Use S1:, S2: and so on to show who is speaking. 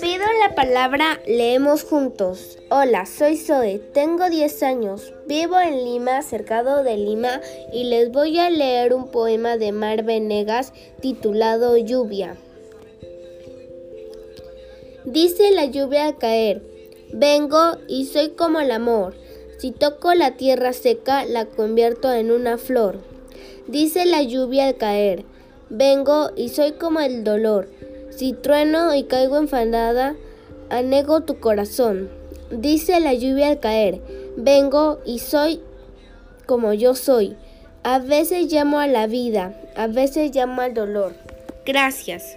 S1: Pido la palabra, leemos juntos. Hola, soy Zoe, tengo 10 años, vivo en Lima, cercado de Lima, y les voy a leer un poema de Mar Venegas titulado Lluvia. Dice la lluvia al caer, vengo y soy como el amor. Si toco la tierra seca, la convierto en una flor. Dice la lluvia al caer, vengo y soy como el dolor. Si trueno y caigo enfadada, anego tu corazón. Dice la lluvia al caer, vengo y soy como yo soy. A veces llamo a la vida, a veces llamo al dolor. Gracias.